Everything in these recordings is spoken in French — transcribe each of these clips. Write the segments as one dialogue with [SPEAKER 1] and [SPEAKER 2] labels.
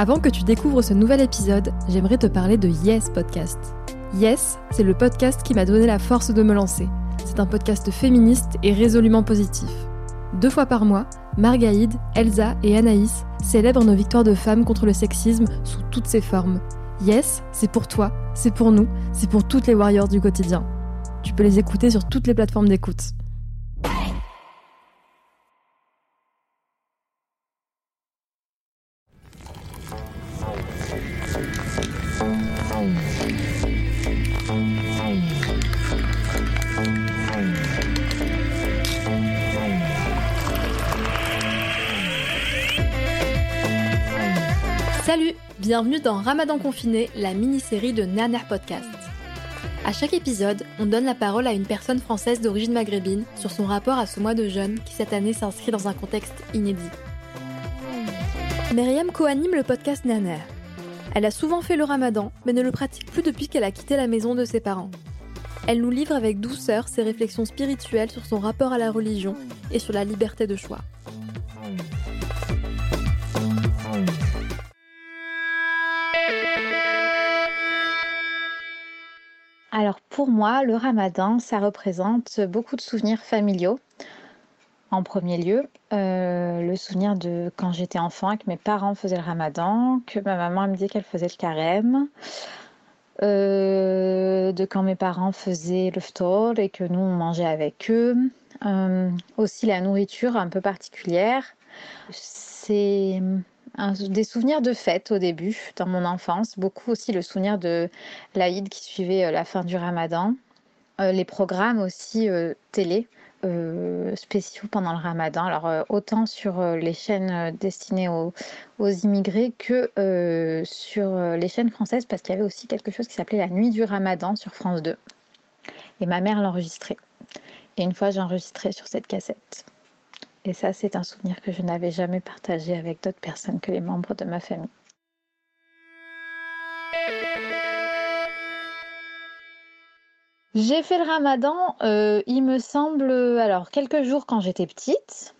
[SPEAKER 1] Avant que tu découvres ce nouvel épisode, j'aimerais te parler de Yes Podcast. Yes, c'est le podcast qui m'a donné la force de me lancer. C'est un podcast féministe et résolument positif. Deux fois par mois, Margaïde, Elsa et Anaïs célèbrent nos victoires de femmes contre le sexisme sous toutes ses formes. Yes, c'est pour toi, c'est pour nous, c'est pour toutes les warriors du quotidien. Tu peux les écouter sur toutes les plateformes d'écoute. Salut, bienvenue dans Ramadan confiné, la mini-série de Naner Podcast. À chaque épisode, on donne la parole à une personne française d'origine maghrébine sur son rapport à ce mois de jeûne qui cette année s'inscrit dans un contexte inédit. Myriam co-anime le podcast Naner. Elle a souvent fait le ramadan, mais ne le pratique plus depuis qu'elle a quitté la maison de ses parents. Elle nous livre avec douceur ses réflexions spirituelles sur son rapport à la religion et sur la liberté de choix.
[SPEAKER 2] Pour moi, le ramadan, ça représente beaucoup de souvenirs familiaux. En premier lieu, euh, le souvenir de quand j'étais enfant et que mes parents faisaient le ramadan, que ma maman me disait qu'elle faisait le carême, euh, de quand mes parents faisaient le ftor et que nous on mangeait avec eux. Euh, aussi la nourriture un peu particulière. C'est des souvenirs de fête au début, dans mon enfance. Beaucoup aussi le souvenir de l'Aïd qui suivait la fin du ramadan. les programmes aussi télé. spéciaux pendant le ramadan. Alors autant sur les chaînes destinées aux, immigrés que sur les chaînes françaises parce qu'il y avait aussi quelque chose qui s'appelait la nuit du ramadan sur France 2. Et ma mère l'enregistrait. Et une fois j'ai enregistré sur cette cassette. Et ça, c'est un souvenir que je n'avais jamais partagé avec d'autres personnes que les membres de ma famille. J'ai fait le ramadan, euh, il me semble, alors quelques jours quand j'étais petite.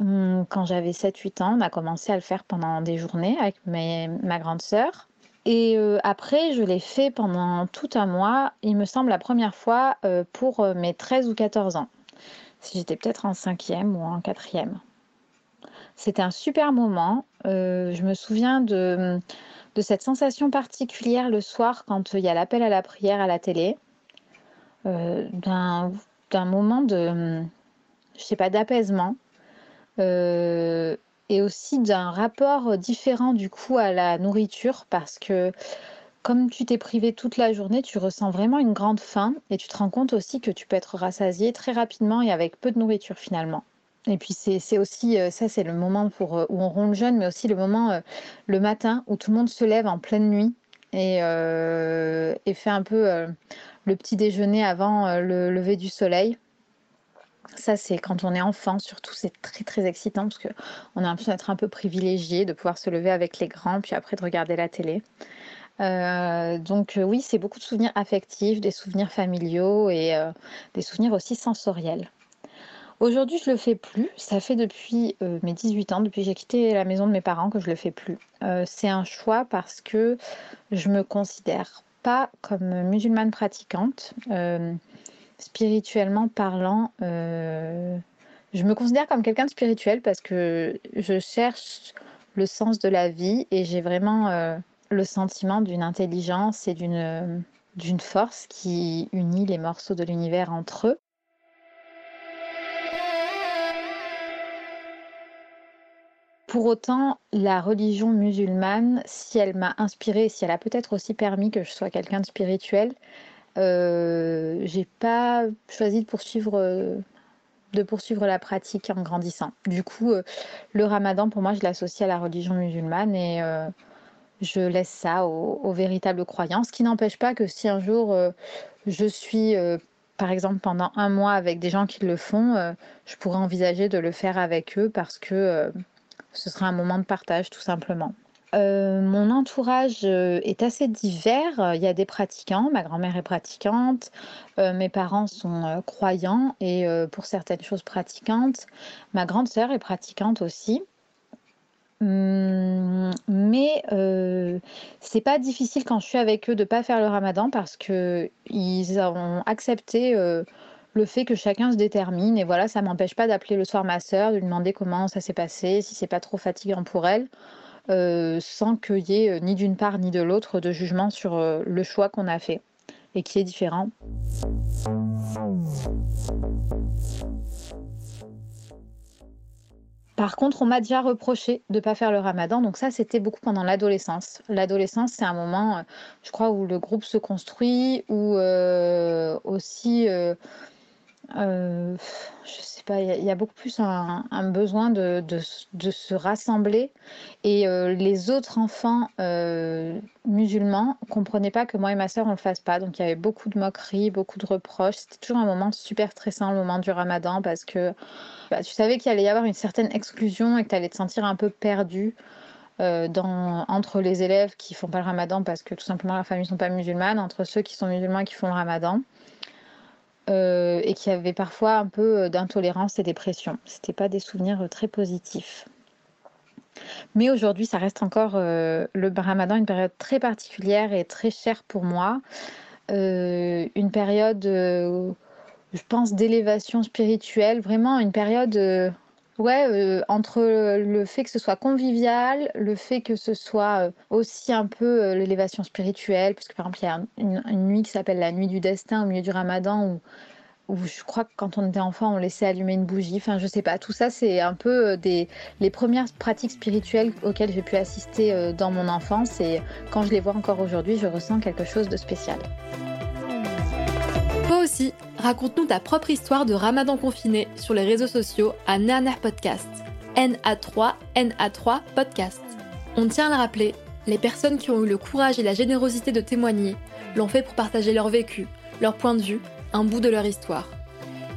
[SPEAKER 2] Hum, quand j'avais 7-8 ans, on a commencé à le faire pendant des journées avec ma grande sœur. Et euh, après, je l'ai fait pendant tout un mois, il me semble la première fois euh, pour mes 13 ou 14 ans si j'étais peut-être en cinquième ou en quatrième. C'était un super moment. Euh, je me souviens de, de, cette sensation particulière le soir quand il y a l'appel à la prière à la télé, euh, d'un moment de, je sais pas, d'apaisement. Euh, et aussi d'un rapport différent du coup à la nourriture parce que comme tu t'es privé toute la journée, tu ressens vraiment une grande faim et tu te rends compte aussi que tu peux être rassasié très rapidement et avec peu de nourriture finalement. Et puis c'est aussi, euh, ça c'est le moment pour, euh, où on rompt le jeûne, mais aussi le moment euh, le matin où tout le monde se lève en pleine nuit et, et fait un peu le petit déjeuner avant le lever du soleil. Ça, c'est quand on est enfant, surtout, c'est très très excitant parce qu'on a l'impression d'être un peu privilégié, de pouvoir se lever avec les grands, puis après de regarder la télé. Euh, donc euh, oui, c'est beaucoup de souvenirs affectifs, des souvenirs familiaux et euh, des souvenirs aussi sensoriels. Aujourd'hui, je le fais plus. Ça fait depuis mes 18 ans, depuis que j'ai quitté la maison de mes parents, que je le fais plus. c'est un choix parce que je me considère pas comme musulmane pratiquante. spirituellement parlant, je me considère comme quelqu'un de spirituel parce que je cherche le sens de la vie et j'ai vraiment le sentiment d'une intelligence et d'une d'une force qui unit les morceaux de l'univers entre eux. Pour autant, la religion musulmane, si elle m'a inspirée, si elle a peut-être aussi permis que je sois quelqu'un de spirituel, euh, j'ai pas choisi de poursuivre euh, de poursuivre la pratique en grandissant. Du coup, le ramadan, pour moi, je l'associe à la religion musulmane et je laisse ça aux, véritables croyants. Ce qui n'empêche pas que si un jour je suis, par exemple, pendant un mois avec des gens qui le font, je pourrais envisager de le faire avec eux parce que ce sera un moment de partage, tout simplement. Euh, mon entourage euh, est assez divers. Il y a des pratiquants, ma grand-mère est pratiquante, euh, mes parents sont croyants et pour certaines choses pratiquantes. Ma grande sœur est pratiquante aussi. Hum, mais c'est pas difficile quand je suis avec eux de pas faire le ramadan parce que ils ont accepté le fait que chacun se détermine et voilà ça m'empêche pas d'appeler le soir ma sœur de lui demander comment ça s'est passé si c'est pas trop fatigant pour elle euh, sans qu'il y ait euh, ni d'une part ni de l'autre de jugement sur euh, le choix qu'on a fait et qui est différent. Par contre, on m'a déjà reproché de ne pas faire le ramadan, donc ça c'était beaucoup pendant l'adolescence. L'adolescence, c'est un moment, je crois, où le groupe se construit, où aussi euh, je sais pas, il y, a beaucoup plus un, besoin de, se rassembler. Et euh, les autres enfants euh, musulmans comprenaient pas que moi et ma sœur on le fasse pas. Donc il y avait beaucoup de moqueries, beaucoup de reproches. C'était toujours un moment super stressant, le moment du ramadan, parce que bah, tu savais qu'il allait y avoir une certaine exclusion et que tu allais te sentir un peu perdu. dans, entre les élèves qui font pas le ramadan parce que tout simplement leurs familles sont pas musulmanes, entre ceux qui sont musulmans et qui font le ramadan. Euh, et qui avait parfois un peu euh, d'intolérance et des pressions. C'était pas des souvenirs euh, très positifs. Mais aujourd'hui, ça reste encore le Ramadan, une période très particulière et très chère pour moi. une période, je pense, d'élévation spirituelle, vraiment une période ouais, entre le fait que ce soit convivial, le fait que ce soit aussi un peu l'élévation spirituelle, parce que par exemple, il y a une, nuit qui s'appelle la nuit du destin au milieu du ramadan où je crois que quand on était enfant, on laissait allumer une bougie. Enfin, je sais pas. Tout ça, c'est un peu euh, des, les premières pratiques spirituelles auxquelles j'ai pu assister euh, dans mon enfance. Et quand je les vois encore aujourd'hui, je ressens quelque chose de spécial.
[SPEAKER 1] Raconte-nous ta propre histoire de ramadan confiné sur les réseaux sociaux à Naner Podcast. NA3, NA3 Podcast. On tient à le rappeler, les personnes qui ont eu le courage et la générosité de témoigner l'ont fait pour partager leur vécu, leur point de vue un bout de leur histoire.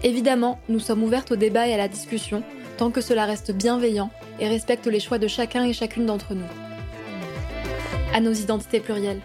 [SPEAKER 1] Évidemment, nous sommes ouvertes au débat et à la discussion, tant que cela reste bienveillant et respecte les choix de chacun et chacune d'entre nous. À nos identités plurielles.